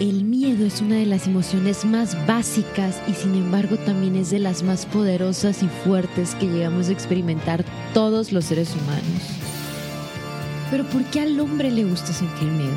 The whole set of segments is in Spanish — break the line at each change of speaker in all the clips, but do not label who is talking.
El miedo es una de las emociones más básicas y sin embargo también es de las más poderosas y fuertes que llegamos a experimentar todos los seres humanos. Pero ¿por qué al hombre le gusta sentir miedo?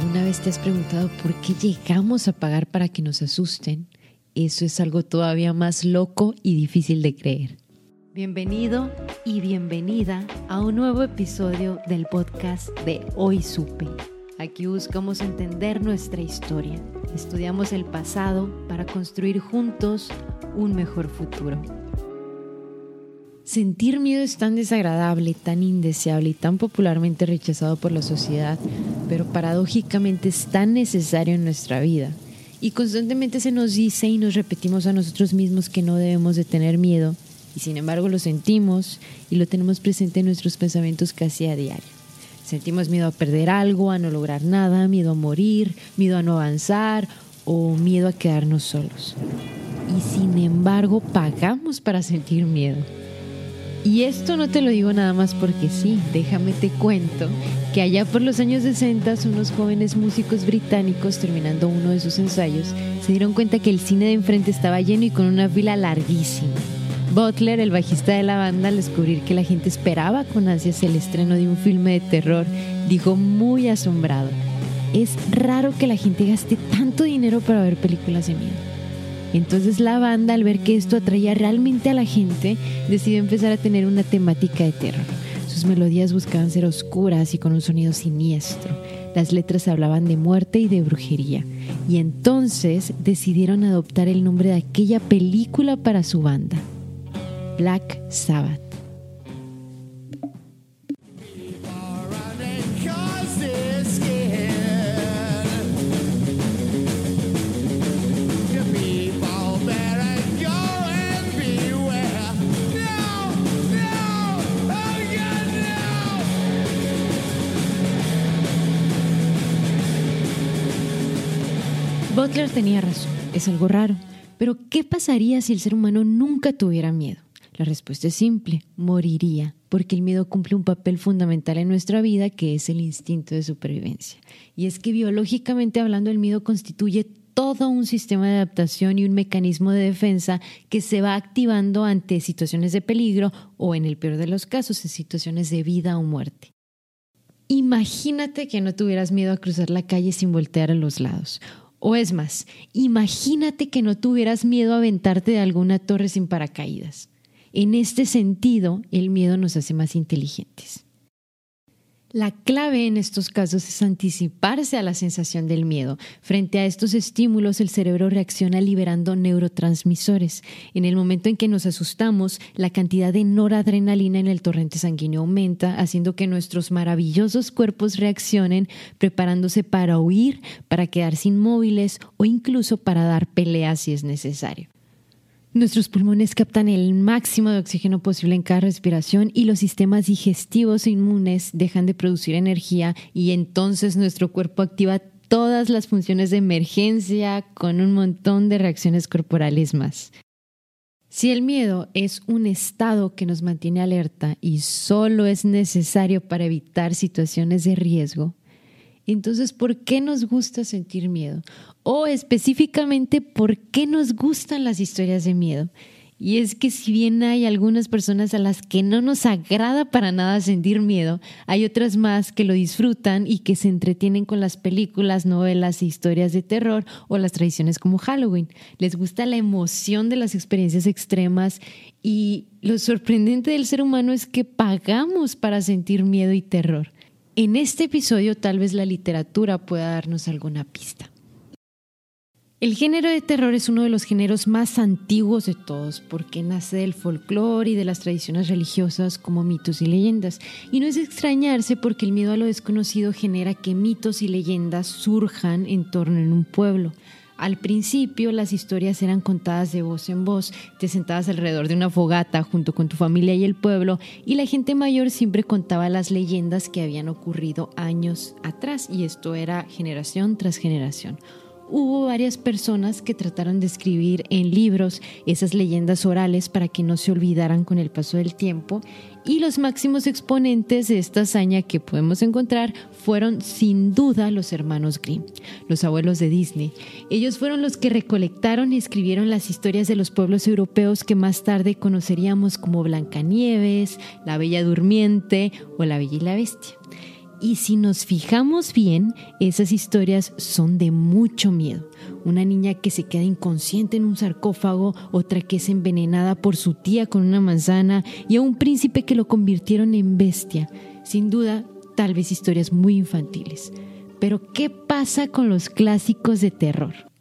¿Alguna vez te has preguntado por qué llegamos a pagar para que nos asusten? Eso es algo todavía más loco y difícil de creer. Bienvenido y bienvenida a un nuevo episodio del podcast de Hoy Supe. Aquí buscamos entender nuestra historia, estudiamos el pasado para construir juntos un mejor futuro. Sentir miedo es tan desagradable, tan indeseable y tan popularmente rechazado por la sociedad, pero paradójicamente es tan necesario en nuestra vida. Y constantemente se nos dice y nos repetimos a nosotros mismos que no debemos de tener miedo, y sin embargo lo sentimos y lo tenemos presente en nuestros pensamientos casi a diario. Sentimos miedo a perder algo, a no lograr nada, miedo a morir, miedo a no avanzar o miedo a quedarnos solos. Y sin embargo pagamos para sentir miedo. Y esto no te lo digo nada más porque sí, déjame te cuento que allá por los años 60 unos jóvenes músicos británicos terminando uno de sus ensayos se dieron cuenta que el cine de enfrente estaba lleno y con una fila larguísima. Butler, el bajista de la banda, al descubrir que la gente esperaba con ansias el estreno de un filme de terror, dijo muy asombrado, es raro que la gente gaste tanto dinero para ver películas de miedo. Entonces la banda, al ver que esto atraía realmente a la gente, decidió empezar a tener una temática de terror. Sus melodías buscaban ser oscuras y con un sonido siniestro. Las letras hablaban de muerte y de brujería. Y entonces decidieron adoptar el nombre de aquella película para su banda, Black Sabbath. Butler tenía razón, es algo raro. Pero ¿qué pasaría si el ser humano nunca tuviera miedo? La respuesta es simple, moriría, porque el miedo cumple un papel fundamental en nuestra vida que es el instinto de supervivencia. Y es que biológicamente hablando el miedo constituye todo un sistema de adaptación y un mecanismo de defensa que se va activando ante situaciones de peligro o en el peor de los casos en situaciones de vida o muerte. Imagínate que no tuvieras miedo a cruzar la calle sin voltear a los lados o es más, imagínate que no tuvieras miedo a aventarte de alguna torre sin paracaídas. En este sentido, el miedo nos hace más inteligentes. La clave en estos casos es anticiparse a la sensación del miedo. Frente a estos estímulos, el cerebro reacciona liberando neurotransmisores. En el momento en que nos asustamos, la cantidad de noradrenalina en el torrente sanguíneo aumenta, haciendo que nuestros maravillosos cuerpos reaccionen, preparándose para huir, para quedarse inmóviles o incluso para dar peleas si es necesario. Nuestros pulmones captan el máximo de oxígeno posible en cada respiración y los sistemas digestivos e inmunes dejan de producir energía y entonces nuestro cuerpo activa todas las funciones de emergencia con un montón de reacciones corporales más. Si el miedo es un estado que nos mantiene alerta y solo es necesario para evitar situaciones de riesgo, entonces, ¿por qué nos gusta sentir miedo? O específicamente, ¿por qué nos gustan las historias de miedo? Y es que si bien hay algunas personas a las que no nos agrada para nada sentir miedo, hay otras más que lo disfrutan y que se entretienen con las películas, novelas e historias de terror o las tradiciones como Halloween. Les gusta la emoción de las experiencias extremas y lo sorprendente del ser humano es que pagamos para sentir miedo y terror. En este episodio tal vez la literatura pueda darnos alguna pista. El género de terror es uno de los géneros más antiguos de todos porque nace del folclore y de las tradiciones religiosas como mitos y leyendas. Y no es extrañarse porque el miedo a lo desconocido genera que mitos y leyendas surjan en torno en un pueblo. Al principio las historias eran contadas de voz en voz, te sentabas alrededor de una fogata junto con tu familia y el pueblo y la gente mayor siempre contaba las leyendas que habían ocurrido años atrás y esto era generación tras generación hubo varias personas que trataron de escribir en libros esas leyendas orales para que no se olvidaran con el paso del tiempo y los máximos exponentes de esta hazaña que podemos encontrar fueron sin duda los hermanos Grimm, los abuelos de Disney. Ellos fueron los que recolectaron y escribieron las historias de los pueblos europeos que más tarde conoceríamos como Blancanieves, La Bella Durmiente o La Bella y la Bestia. Y si nos fijamos bien, esas historias son de mucho miedo. Una niña que se queda inconsciente en un sarcófago, otra que es envenenada por su tía con una manzana y a un príncipe que lo convirtieron en bestia. Sin duda, tal vez historias muy infantiles. Pero ¿qué pasa con los clásicos de terror?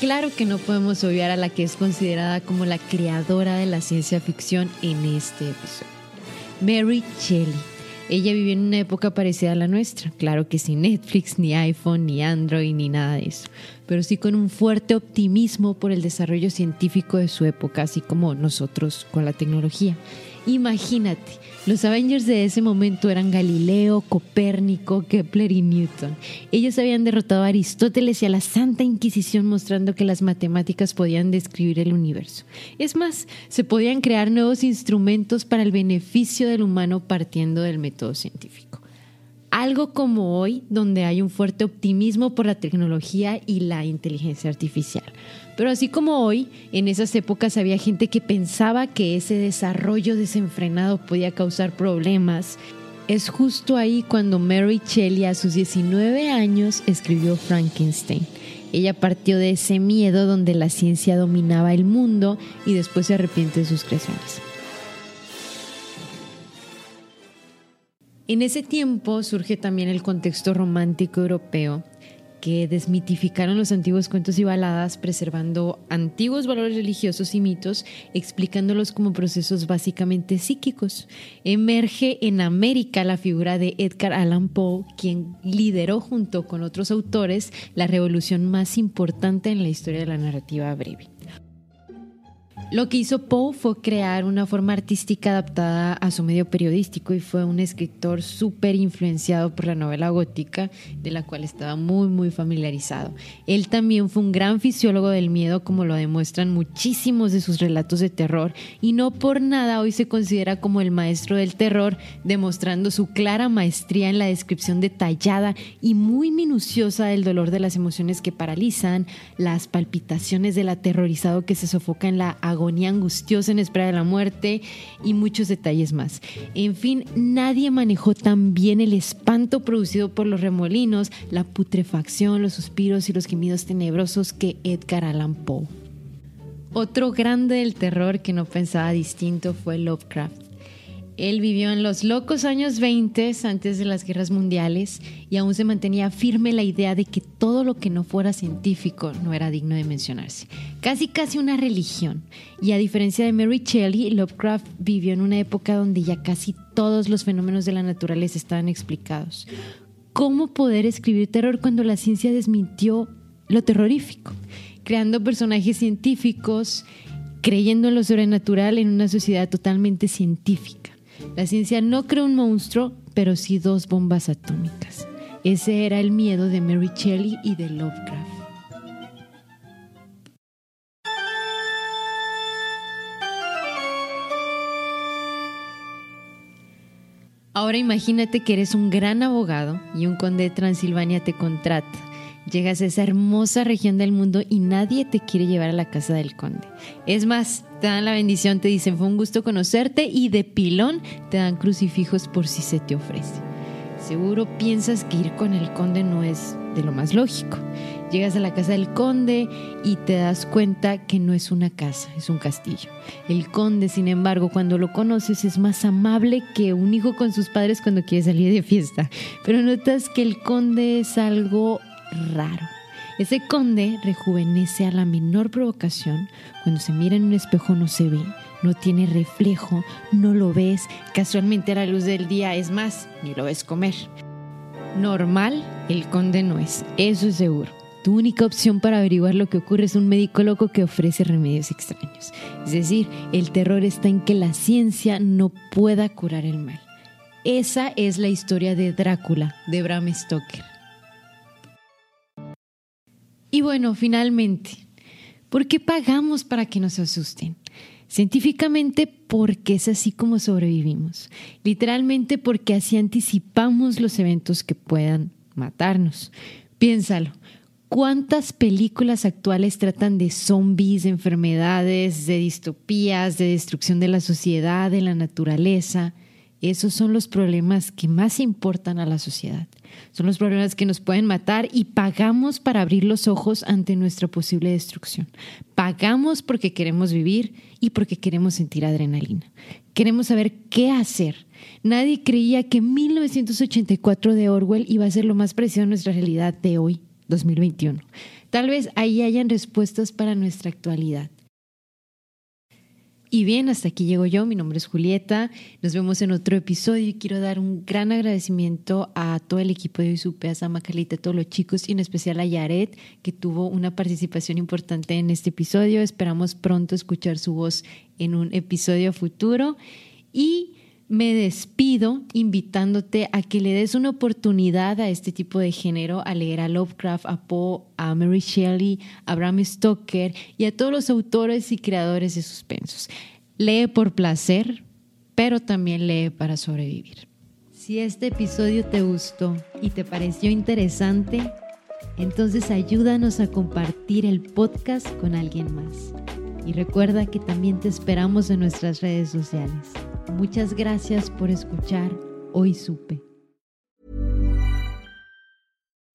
Claro que no podemos obviar a la que es considerada como la creadora de la ciencia ficción en este episodio. Mary Shelley. Ella vivió en una época parecida a la nuestra, claro que sin Netflix, ni iPhone, ni Android, ni nada de eso, pero sí con un fuerte optimismo por el desarrollo científico de su época, así como nosotros con la tecnología. Imagínate, los Avengers de ese momento eran Galileo, Copérnico, Kepler y Newton. Ellos habían derrotado a Aristóteles y a la Santa Inquisición mostrando que las matemáticas podían describir el universo. Es más, se podían crear nuevos instrumentos para el beneficio del humano partiendo del método científico. Algo como hoy, donde hay un fuerte optimismo por la tecnología y la inteligencia artificial. Pero así como hoy, en esas épocas había gente que pensaba que ese desarrollo desenfrenado podía causar problemas. Es justo ahí cuando Mary Shelley a sus 19 años escribió Frankenstein. Ella partió de ese miedo donde la ciencia dominaba el mundo y después se arrepiente de sus creaciones. En ese tiempo surge también el contexto romántico europeo que desmitificaron los antiguos cuentos y baladas, preservando antiguos valores religiosos y mitos, explicándolos como procesos básicamente psíquicos. Emerge en América la figura de Edgar Allan Poe, quien lideró junto con otros autores la revolución más importante en la historia de la narrativa breve. Lo que hizo Poe fue crear una forma artística adaptada a su medio periodístico y fue un escritor súper influenciado por la novela gótica, de la cual estaba muy, muy familiarizado. Él también fue un gran fisiólogo del miedo, como lo demuestran muchísimos de sus relatos de terror, y no por nada hoy se considera como el maestro del terror, demostrando su clara maestría en la descripción detallada y muy minuciosa del dolor de las emociones que paralizan, las palpitaciones del aterrorizado que se sofoca en la agonía agonía angustiosa en espera de la muerte y muchos detalles más. En fin, nadie manejó tan bien el espanto producido por los remolinos, la putrefacción, los suspiros y los gemidos tenebrosos que Edgar Allan Poe. Otro grande del terror que no pensaba distinto fue Lovecraft. Él vivió en los locos años 20 antes de las guerras mundiales y aún se mantenía firme la idea de que todo lo que no fuera científico no era digno de mencionarse. Casi casi una religión. Y a diferencia de Mary Shelley, Lovecraft vivió en una época donde ya casi todos los fenómenos de la naturaleza estaban explicados. ¿Cómo poder escribir terror cuando la ciencia desmintió lo terrorífico? Creando personajes científicos, creyendo en lo sobrenatural en una sociedad totalmente científica. La ciencia no creó un monstruo, pero sí dos bombas atómicas. Ese era el miedo de Mary Shelley y de Lovecraft. Ahora imagínate que eres un gran abogado y un conde de Transilvania te contrata Llegas a esa hermosa región del mundo y nadie te quiere llevar a la casa del conde. Es más, te dan la bendición, te dicen fue un gusto conocerte y de pilón te dan crucifijos por si se te ofrece. seguro piensas que ir con el conde no es de lo más lógico. Llegas a la casa del conde y te das cuenta que no es una casa, es un castillo. El conde, sin embargo, cuando lo conoces es más amable que un hijo con sus padres cuando quiere salir de fiesta. Pero notas que el conde es algo raro. Ese conde rejuvenece a la menor provocación. Cuando se mira en un espejo no se ve, no tiene reflejo, no lo ves. Casualmente a la luz del día es más, ni lo ves comer. Normal, el conde no es, eso es seguro. Tu única opción para averiguar lo que ocurre es un médico loco que ofrece remedios extraños. Es decir, el terror está en que la ciencia no pueda curar el mal. Esa es la historia de Drácula, de Bram Stoker. Y bueno, finalmente, ¿por qué pagamos para que nos asusten? Científicamente porque es así como sobrevivimos. Literalmente porque así anticipamos los eventos que puedan matarnos. Piénsalo. ¿Cuántas películas actuales tratan de zombies, de enfermedades, de distopías, de destrucción de la sociedad, de la naturaleza? Esos son los problemas que más importan a la sociedad. Son los problemas que nos pueden matar y pagamos para abrir los ojos ante nuestra posible destrucción. Pagamos porque queremos vivir y porque queremos sentir adrenalina. Queremos saber qué hacer. Nadie creía que 1984 de Orwell iba a ser lo más parecido a nuestra realidad de hoy 2021. Tal vez ahí hayan respuestas para nuestra actualidad. Y bien, hasta aquí llego yo. Mi nombre es Julieta. Nos vemos en otro episodio y quiero dar un gran agradecimiento a todo el equipo de Supe, a Sama Carlita, a todos los chicos y en especial a Yaret, que tuvo una participación importante en este episodio. Esperamos pronto escuchar su voz en un episodio futuro. Y me despido invitándote a que le des una oportunidad a este tipo de género, a leer a Lovecraft, a Poe, a Mary Shelley, a Bram Stoker y a todos los autores y creadores de suspensos. Lee por placer, pero también lee para sobrevivir. Si este episodio te gustó y te pareció interesante, entonces ayúdanos a compartir el podcast con alguien más. Y recuerda que también te esperamos en nuestras redes sociales. Muchas gracias por escuchar Hoy Supe.